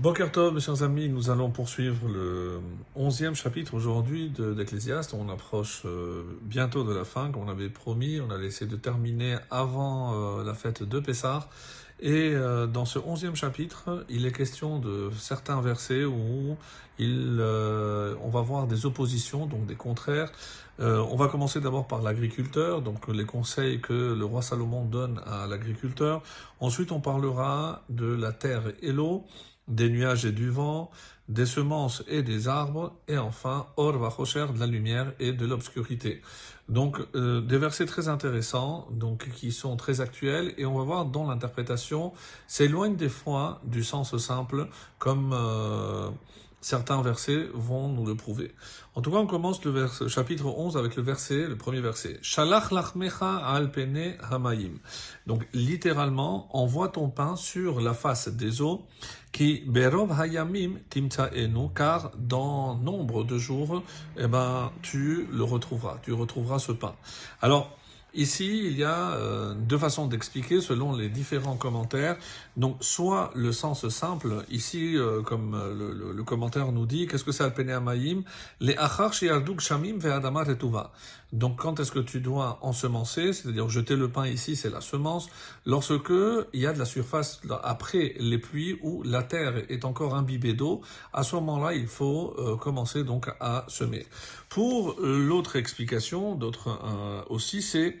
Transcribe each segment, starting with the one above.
Bokertov, mes chers amis, nous allons poursuivre le onzième chapitre aujourd'hui d'Ecclésiaste. On approche euh, bientôt de la fin, comme on avait promis. On a essayé de terminer avant euh, la fête de Pessah. Et euh, dans ce onzième chapitre, il est question de certains versets où il, on va voir des oppositions, donc des contraires. on va commencer d'abord par l'agriculteur, donc les conseils que le roi Salomon donne à l'agriculteur. Ensuite, on parlera de la terre et l'eau des nuages et du vent, des semences et des arbres, et enfin, Or Vachocher, de la lumière et de l'obscurité. Donc, euh, des versets très intéressants, donc qui sont très actuels, et on va voir dans l'interprétation, s'éloigne des fois du sens simple, comme euh, certains versets vont nous le prouver. En tout cas, on commence le chapitre 11 avec le verset, le premier verset. Shalach lachmecha al pene hamayim. Donc, littéralement, envoie ton pain sur la face des eaux, qui berov hayamim car dans nombre de jours, eh ben, tu le retrouveras, tu retrouveras ce pain. Alors, Ici, il y a euh, deux façons d'expliquer selon les différents commentaires. Donc, soit le sens simple, ici, euh, comme euh, le, commentaire nous dit, qu'est-ce que c'est Alpene Amayim? Les Achar Shamim Ve'adamar Retuva. Donc, quand est-ce que tu dois ensemencer, c'est-à-dire jeter le pain ici, c'est la semence, lorsque il y a de la surface après les pluies où la terre est encore imbibée d'eau, à ce moment-là, il faut commencer donc à semer. Pour l'autre explication, d'autres aussi, c'est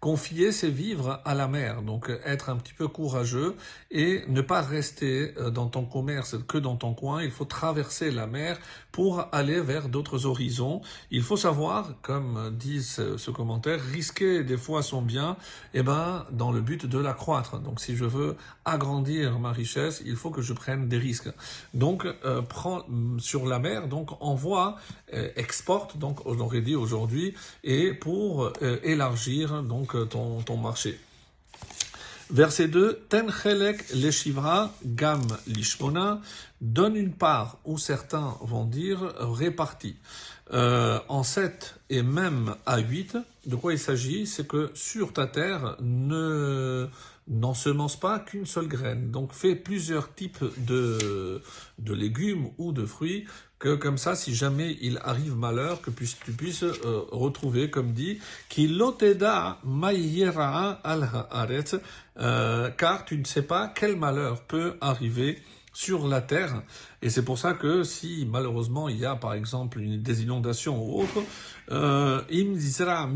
Confier ses vivres à la mer, donc être un petit peu courageux et ne pas rester euh, dans ton commerce que dans ton coin. Il faut traverser la mer pour aller vers d'autres horizons. Il faut savoir, comme dit ce, commentaire, risquer des fois son bien, et eh ben, dans le but de l'accroître. Donc, si je veux agrandir ma richesse, il faut que je prenne des risques. Donc, euh, prends sur la mer, donc envoie, euh, exporte, donc on aurait dit aujourd'hui, et pour élargir donc ton, ton marché. Verset 2, Ten chelek leshivra gam lishmona, donne une part, ou certains vont dire répartie, euh, en 7 et même à 8. De quoi il s'agit? C'est que sur ta terre, ne n'ensemence pas qu'une seule graine. Donc fais plusieurs types de, de légumes ou de fruits que comme ça, si jamais il arrive malheur, que tu puisses euh, retrouver, comme dit, qui loteda al euh, car tu ne sais pas quel malheur peut arriver sur la terre. Et c'est pour ça que si malheureusement il y a par exemple une, des inondations ou autre, euh, si, vous allez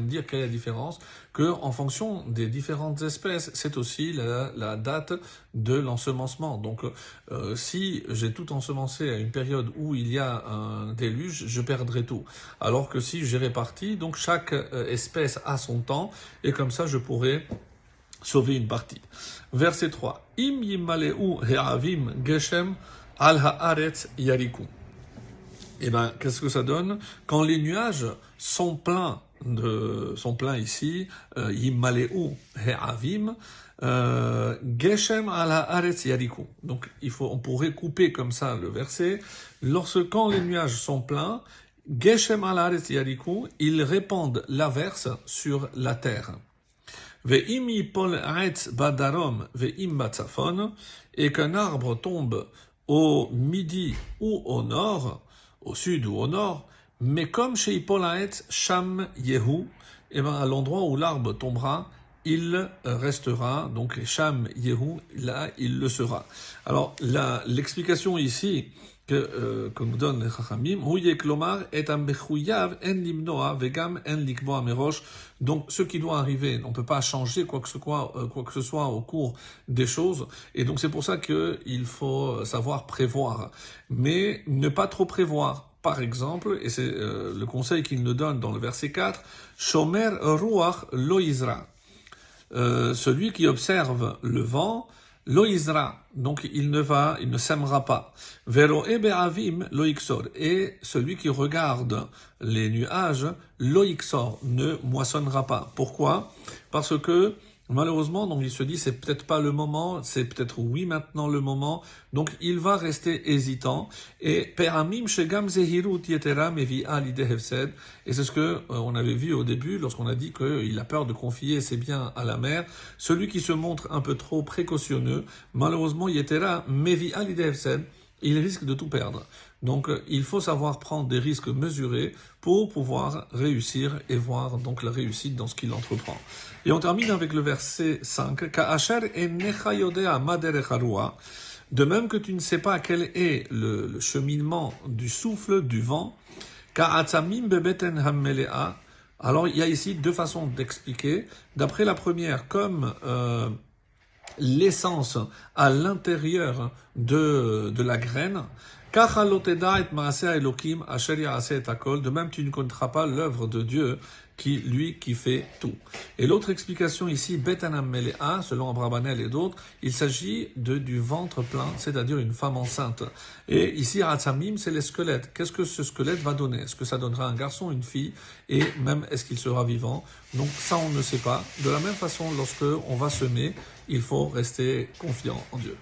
me dire quelle est la différence, que en fonction des différentes espèces, c'est aussi la, date de l'ensemencement. Donc euh, si j'ai tout ensemencé à une période où il y a un déluge, je perdrai tout. Alors que si j'ai réparti, donc chaque euh, espèce a son temps, et comme ça je pourrais sauver une partie. Verset 3. Im he'avim geshem al haaretz yariku. Eh ben, qu'est-ce que ça donne? Quand les nuages sont pleins de, sont pleins ici, euh, yimaleu he'avim, euh, geshem al haaretz yariku. Donc, il faut, on pourrait couper comme ça le verset. Lorsque, quand les nuages sont pleins, geshem al haaretz yariku, ils répandent l'averse sur la terre et qu'un arbre tombe au midi ou au nord, au sud ou au nord, mais comme chez Ipolaet Sham Yehu, et eh ben à l'endroit où l'arbre tombera, il restera, donc Sham Yehu, là il le sera. Alors l'explication ici, que, euh, que nous donne les Chachamim, en vegam en. Donc, ce qui doit arriver, on ne peut pas changer quoi que, ce soit, euh, quoi que ce soit au cours des choses. Et donc, c'est pour ça qu'il faut savoir prévoir. Mais ne pas trop prévoir. Par exemple, et c'est euh, le conseil qu'il nous donne dans le verset 4, Shomer Ruach Lo euh, celui qui observe le vent, Loïsra, donc il ne va, il ne sèmera pas. Vero ebeavim loixor, et celui qui regarde les nuages, loixor, ne moissonnera pas. Pourquoi? Parce que Malheureusement, donc il se dit c'est peut-être pas le moment, c'est peut-être oui maintenant le moment. Donc il va rester hésitant. Et. Et c'est ce que euh, on avait vu au début lorsqu'on a dit qu'il a peur de confier ses biens à la mère. Celui qui se montre un peu trop précautionneux, malheureusement yetera mevi il risque de tout perdre. Donc il faut savoir prendre des risques mesurés pour pouvoir réussir et voir donc la réussite dans ce qu'il entreprend. Et on termine avec le verset 5. De même que tu ne sais pas quel est le, cheminement du souffle du vent, alors il y a ici deux façons d'expliquer. D'après la première, comme euh, l'essence à l'intérieur de, de la graine. De même, tu ne connaîtras pas l'œuvre de Dieu qui, lui, qui fait tout. Et l'autre explication ici, Betanam Melea, selon Abrabanel et d'autres, il s'agit de, du ventre plein, c'est-à-dire une femme enceinte. Et ici, Ratzamim, c'est les squelettes. Qu'est-ce que ce squelette va donner? Est-ce que ça donnera un garçon, une fille? Et même, est-ce qu'il sera vivant? Donc ça, on ne sait pas. De la même façon, lorsque on va semer, il faut rester confiant en Dieu.